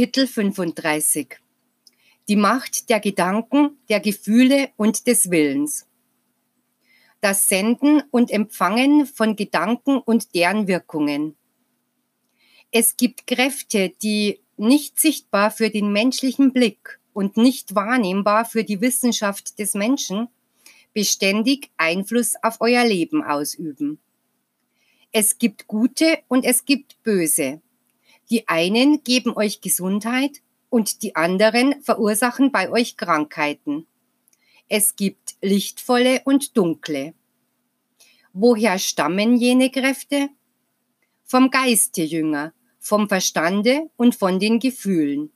Kapitel 35 Die Macht der Gedanken, der Gefühle und des Willens. Das Senden und Empfangen von Gedanken und deren Wirkungen. Es gibt Kräfte, die nicht sichtbar für den menschlichen Blick und nicht wahrnehmbar für die Wissenschaft des Menschen beständig Einfluss auf euer Leben ausüben. Es gibt gute und es gibt böse, die einen geben euch Gesundheit und die anderen verursachen bei euch Krankheiten. Es gibt lichtvolle und dunkle. Woher stammen jene Kräfte? Vom Geiste Jünger, vom Verstande und von den Gefühlen.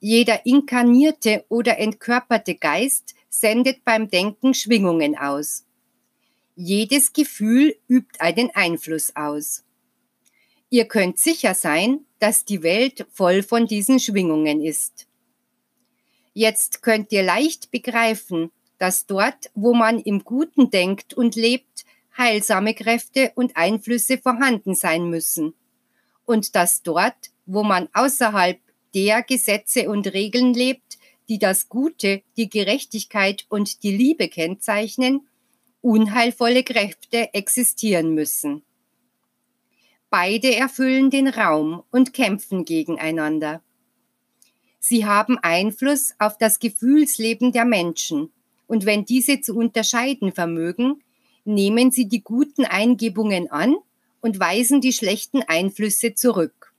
Jeder inkarnierte oder entkörperte Geist sendet beim Denken Schwingungen aus. Jedes Gefühl übt einen Einfluss aus. Ihr könnt sicher sein, dass die Welt voll von diesen Schwingungen ist. Jetzt könnt ihr leicht begreifen, dass dort, wo man im Guten denkt und lebt, heilsame Kräfte und Einflüsse vorhanden sein müssen. Und dass dort, wo man außerhalb der Gesetze und Regeln lebt, die das Gute, die Gerechtigkeit und die Liebe kennzeichnen, unheilvolle Kräfte existieren müssen. Beide erfüllen den Raum und kämpfen gegeneinander. Sie haben Einfluss auf das Gefühlsleben der Menschen, und wenn diese zu unterscheiden vermögen, nehmen sie die guten Eingebungen an und weisen die schlechten Einflüsse zurück.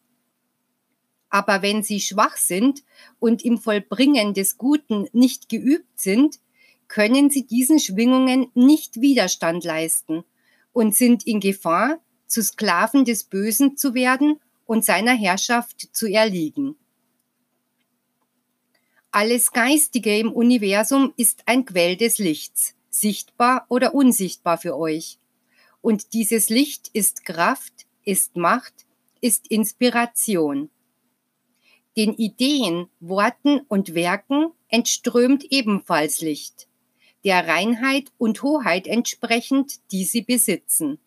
Aber wenn sie schwach sind und im Vollbringen des Guten nicht geübt sind, können sie diesen Schwingungen nicht Widerstand leisten und sind in Gefahr, zu Sklaven des Bösen zu werden und seiner Herrschaft zu erliegen. Alles Geistige im Universum ist ein Quell des Lichts, sichtbar oder unsichtbar für euch. Und dieses Licht ist Kraft, ist Macht, ist Inspiration. Den Ideen, Worten und Werken entströmt ebenfalls Licht, der Reinheit und Hoheit entsprechend, die sie besitzen.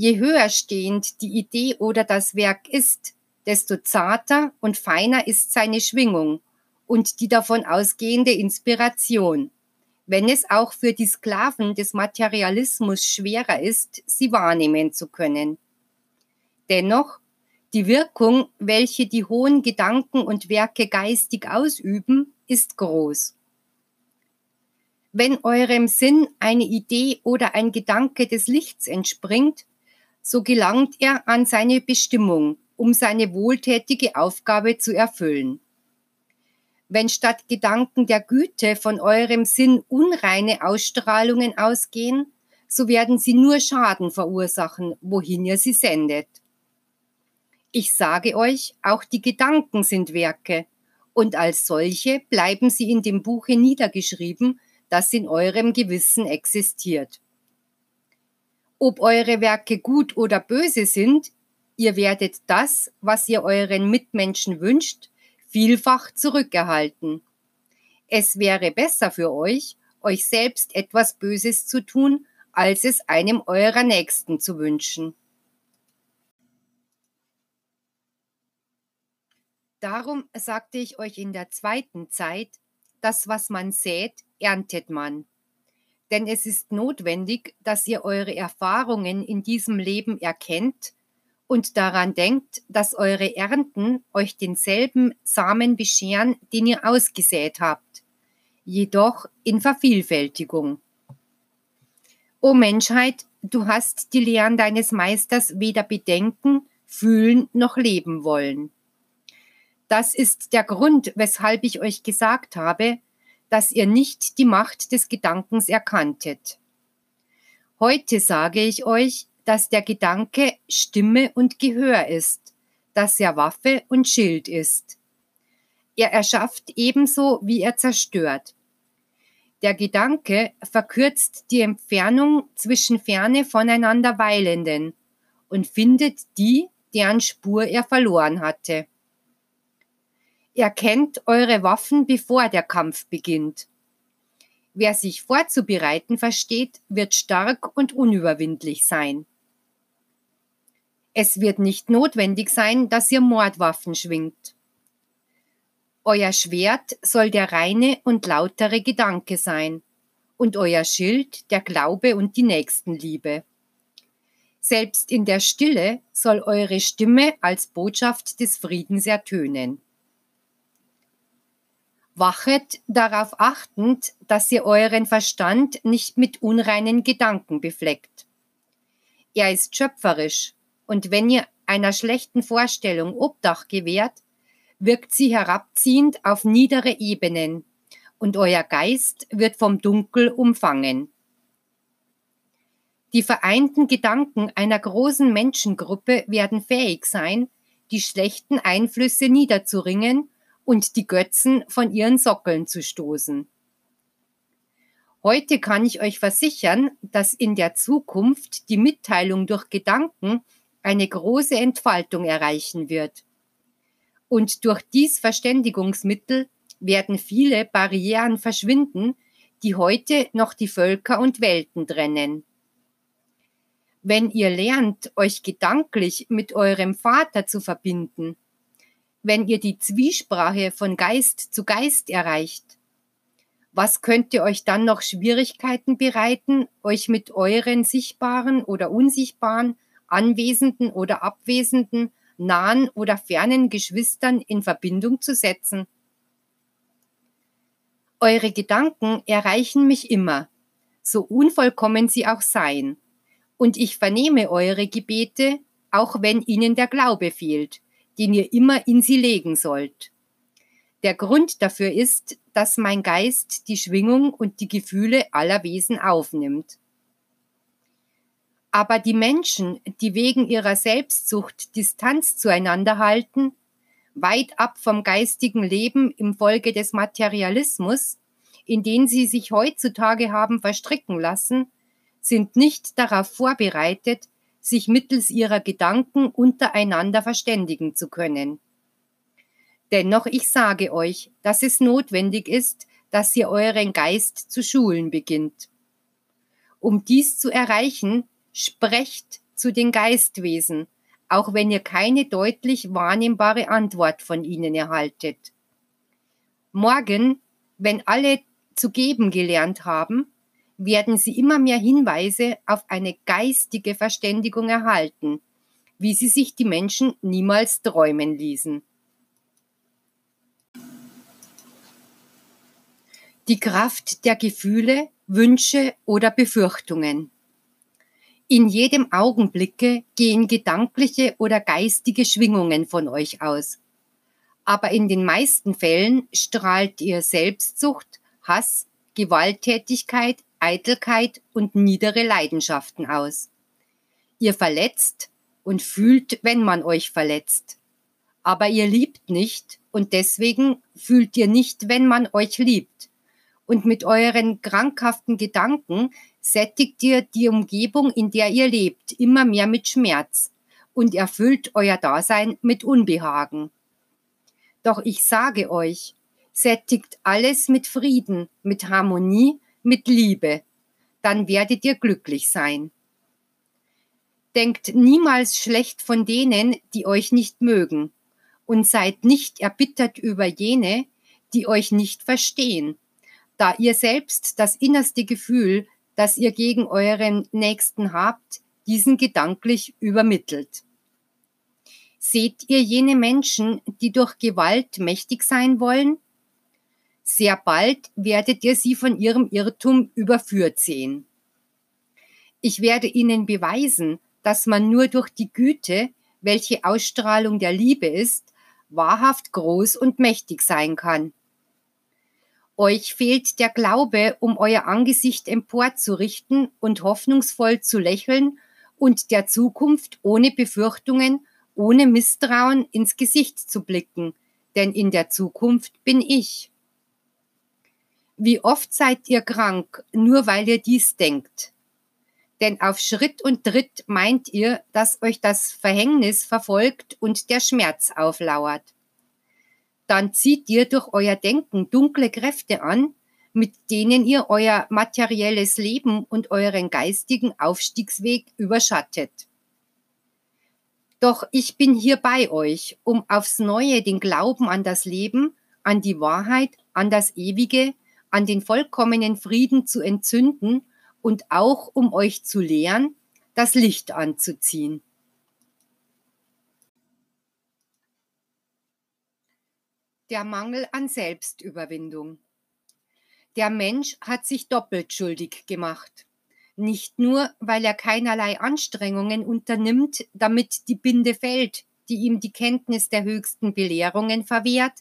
Je höher stehend die Idee oder das Werk ist, desto zarter und feiner ist seine Schwingung und die davon ausgehende Inspiration, wenn es auch für die Sklaven des Materialismus schwerer ist, sie wahrnehmen zu können. Dennoch, die Wirkung, welche die hohen Gedanken und Werke geistig ausüben, ist groß. Wenn eurem Sinn eine Idee oder ein Gedanke des Lichts entspringt, so gelangt er an seine Bestimmung, um seine wohltätige Aufgabe zu erfüllen. Wenn statt Gedanken der Güte von eurem Sinn unreine Ausstrahlungen ausgehen, so werden sie nur Schaden verursachen, wohin ihr sie sendet. Ich sage euch, auch die Gedanken sind Werke, und als solche bleiben sie in dem Buche niedergeschrieben, das in eurem Gewissen existiert. Ob eure Werke gut oder böse sind, ihr werdet das, was ihr euren Mitmenschen wünscht, vielfach zurückerhalten. Es wäre besser für euch, euch selbst etwas Böses zu tun, als es einem eurer Nächsten zu wünschen. Darum sagte ich euch in der zweiten Zeit, das, was man sät, erntet man denn es ist notwendig, dass ihr eure Erfahrungen in diesem Leben erkennt und daran denkt, dass eure Ernten euch denselben Samen bescheren, den ihr ausgesät habt, jedoch in Vervielfältigung. O Menschheit, du hast die Lehren deines Meisters weder bedenken, fühlen noch leben wollen. Das ist der Grund, weshalb ich euch gesagt habe, dass ihr nicht die Macht des Gedankens erkanntet. Heute sage ich euch, dass der Gedanke Stimme und Gehör ist, dass er Waffe und Schild ist. Er erschafft ebenso, wie er zerstört. Der Gedanke verkürzt die Entfernung zwischen ferne voneinander Weilenden und findet die, deren Spur er verloren hatte. Erkennt eure Waffen, bevor der Kampf beginnt. Wer sich vorzubereiten versteht, wird stark und unüberwindlich sein. Es wird nicht notwendig sein, dass ihr Mordwaffen schwingt. Euer Schwert soll der reine und lautere Gedanke sein und euer Schild der Glaube und die Nächstenliebe. Selbst in der Stille soll eure Stimme als Botschaft des Friedens ertönen. Wachet darauf achtend, dass ihr euren Verstand nicht mit unreinen Gedanken befleckt. Er ist schöpferisch, und wenn ihr einer schlechten Vorstellung Obdach gewährt, wirkt sie herabziehend auf niedere Ebenen, und euer Geist wird vom Dunkel umfangen. Die vereinten Gedanken einer großen Menschengruppe werden fähig sein, die schlechten Einflüsse niederzuringen und die Götzen von ihren Sockeln zu stoßen. Heute kann ich euch versichern, dass in der Zukunft die Mitteilung durch Gedanken eine große Entfaltung erreichen wird. Und durch dies Verständigungsmittel werden viele Barrieren verschwinden, die heute noch die Völker und Welten trennen. Wenn ihr lernt, euch gedanklich mit eurem Vater zu verbinden, wenn ihr die Zwiesprache von Geist zu Geist erreicht? Was könnte euch dann noch Schwierigkeiten bereiten, euch mit euren sichtbaren oder unsichtbaren, anwesenden oder abwesenden, nahen oder fernen Geschwistern in Verbindung zu setzen? Eure Gedanken erreichen mich immer, so unvollkommen sie auch seien, und ich vernehme eure Gebete, auch wenn ihnen der Glaube fehlt, den ihr immer in sie legen sollt. Der Grund dafür ist, dass mein Geist die Schwingung und die Gefühle aller Wesen aufnimmt. Aber die Menschen, die wegen ihrer Selbstsucht Distanz zueinander halten, weit ab vom geistigen Leben im Folge des Materialismus, in den sie sich heutzutage haben verstricken lassen, sind nicht darauf vorbereitet, sich mittels ihrer Gedanken untereinander verständigen zu können. Dennoch ich sage euch, dass es notwendig ist, dass ihr euren Geist zu schulen beginnt. Um dies zu erreichen, sprecht zu den Geistwesen, auch wenn ihr keine deutlich wahrnehmbare Antwort von ihnen erhaltet. Morgen, wenn alle zu geben gelernt haben, werden sie immer mehr Hinweise auf eine geistige Verständigung erhalten, wie sie sich die Menschen niemals träumen ließen. Die Kraft der Gefühle, Wünsche oder Befürchtungen. In jedem Augenblicke gehen gedankliche oder geistige Schwingungen von euch aus. Aber in den meisten Fällen strahlt ihr Selbstsucht, Hass, Gewalttätigkeit, Eitelkeit und niedere Leidenschaften aus. Ihr verletzt und fühlt, wenn man euch verletzt. Aber ihr liebt nicht und deswegen fühlt ihr nicht, wenn man euch liebt. Und mit euren krankhaften Gedanken sättigt ihr die Umgebung, in der ihr lebt, immer mehr mit Schmerz und erfüllt euer Dasein mit Unbehagen. Doch ich sage euch, sättigt alles mit Frieden, mit Harmonie mit Liebe, dann werdet ihr glücklich sein. Denkt niemals schlecht von denen, die euch nicht mögen, und seid nicht erbittert über jene, die euch nicht verstehen, da ihr selbst das innerste Gefühl, das ihr gegen euren Nächsten habt, diesen gedanklich übermittelt. Seht ihr jene Menschen, die durch Gewalt mächtig sein wollen? Sehr bald werdet ihr sie von ihrem Irrtum überführt sehen. Ich werde ihnen beweisen, dass man nur durch die Güte, welche Ausstrahlung der Liebe ist, wahrhaft groß und mächtig sein kann. Euch fehlt der Glaube, um euer Angesicht emporzurichten und hoffnungsvoll zu lächeln und der Zukunft ohne Befürchtungen, ohne Misstrauen ins Gesicht zu blicken, denn in der Zukunft bin ich. Wie oft seid ihr krank, nur weil ihr dies denkt? Denn auf Schritt und Tritt meint ihr, dass euch das Verhängnis verfolgt und der Schmerz auflauert. Dann zieht ihr durch euer Denken dunkle Kräfte an, mit denen ihr euer materielles Leben und euren geistigen Aufstiegsweg überschattet. Doch ich bin hier bei euch, um aufs neue den Glauben an das Leben, an die Wahrheit, an das Ewige, an den vollkommenen Frieden zu entzünden und auch um euch zu lehren, das Licht anzuziehen. Der Mangel an Selbstüberwindung. Der Mensch hat sich doppelt schuldig gemacht. Nicht nur, weil er keinerlei Anstrengungen unternimmt, damit die Binde fällt, die ihm die Kenntnis der höchsten Belehrungen verwehrt,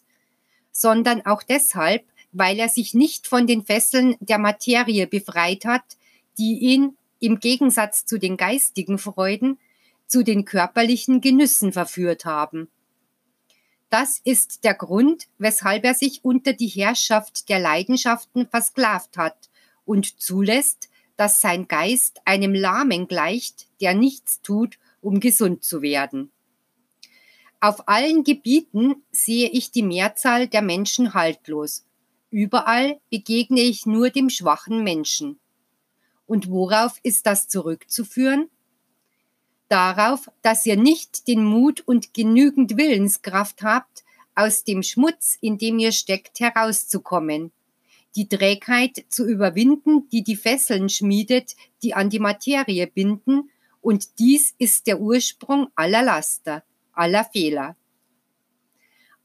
sondern auch deshalb, weil er sich nicht von den Fesseln der Materie befreit hat, die ihn, im Gegensatz zu den geistigen Freuden, zu den körperlichen Genüssen verführt haben. Das ist der Grund, weshalb er sich unter die Herrschaft der Leidenschaften versklavt hat und zulässt, dass sein Geist einem Lahmen gleicht, der nichts tut, um gesund zu werden. Auf allen Gebieten sehe ich die Mehrzahl der Menschen haltlos. Überall begegne ich nur dem schwachen Menschen. Und worauf ist das zurückzuführen? darauf, dass ihr nicht den Mut und genügend Willenskraft habt, aus dem Schmutz, in dem ihr steckt, herauszukommen, die Trägheit zu überwinden, die die Fesseln schmiedet, die an die Materie binden, und dies ist der Ursprung aller Laster, aller Fehler.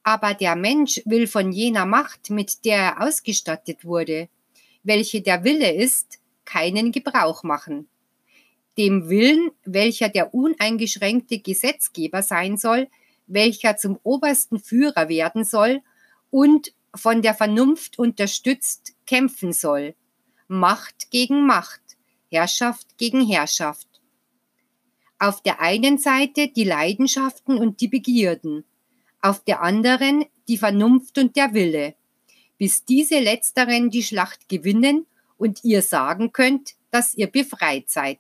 Aber der Mensch will von jener Macht, mit der er ausgestattet wurde, welche der Wille ist, keinen Gebrauch machen dem Willen, welcher der uneingeschränkte Gesetzgeber sein soll, welcher zum obersten Führer werden soll und von der Vernunft unterstützt kämpfen soll. Macht gegen Macht, Herrschaft gegen Herrschaft. Auf der einen Seite die Leidenschaften und die Begierden, auf der anderen die Vernunft und der Wille, bis diese letzteren die Schlacht gewinnen und ihr sagen könnt, dass ihr befreit seid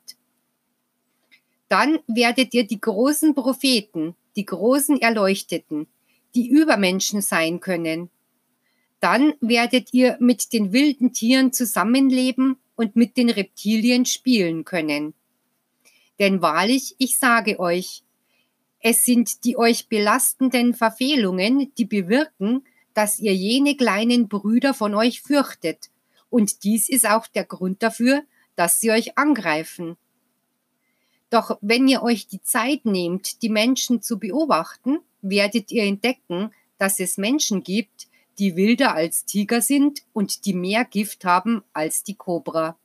dann werdet ihr die großen Propheten, die großen Erleuchteten, die Übermenschen sein können. Dann werdet ihr mit den wilden Tieren zusammenleben und mit den Reptilien spielen können. Denn wahrlich, ich sage euch, es sind die euch belastenden Verfehlungen, die bewirken, dass ihr jene kleinen Brüder von euch fürchtet. Und dies ist auch der Grund dafür, dass sie euch angreifen. Doch wenn ihr euch die Zeit nehmt, die Menschen zu beobachten, werdet ihr entdecken, dass es Menschen gibt, die wilder als Tiger sind und die mehr Gift haben als die Kobra.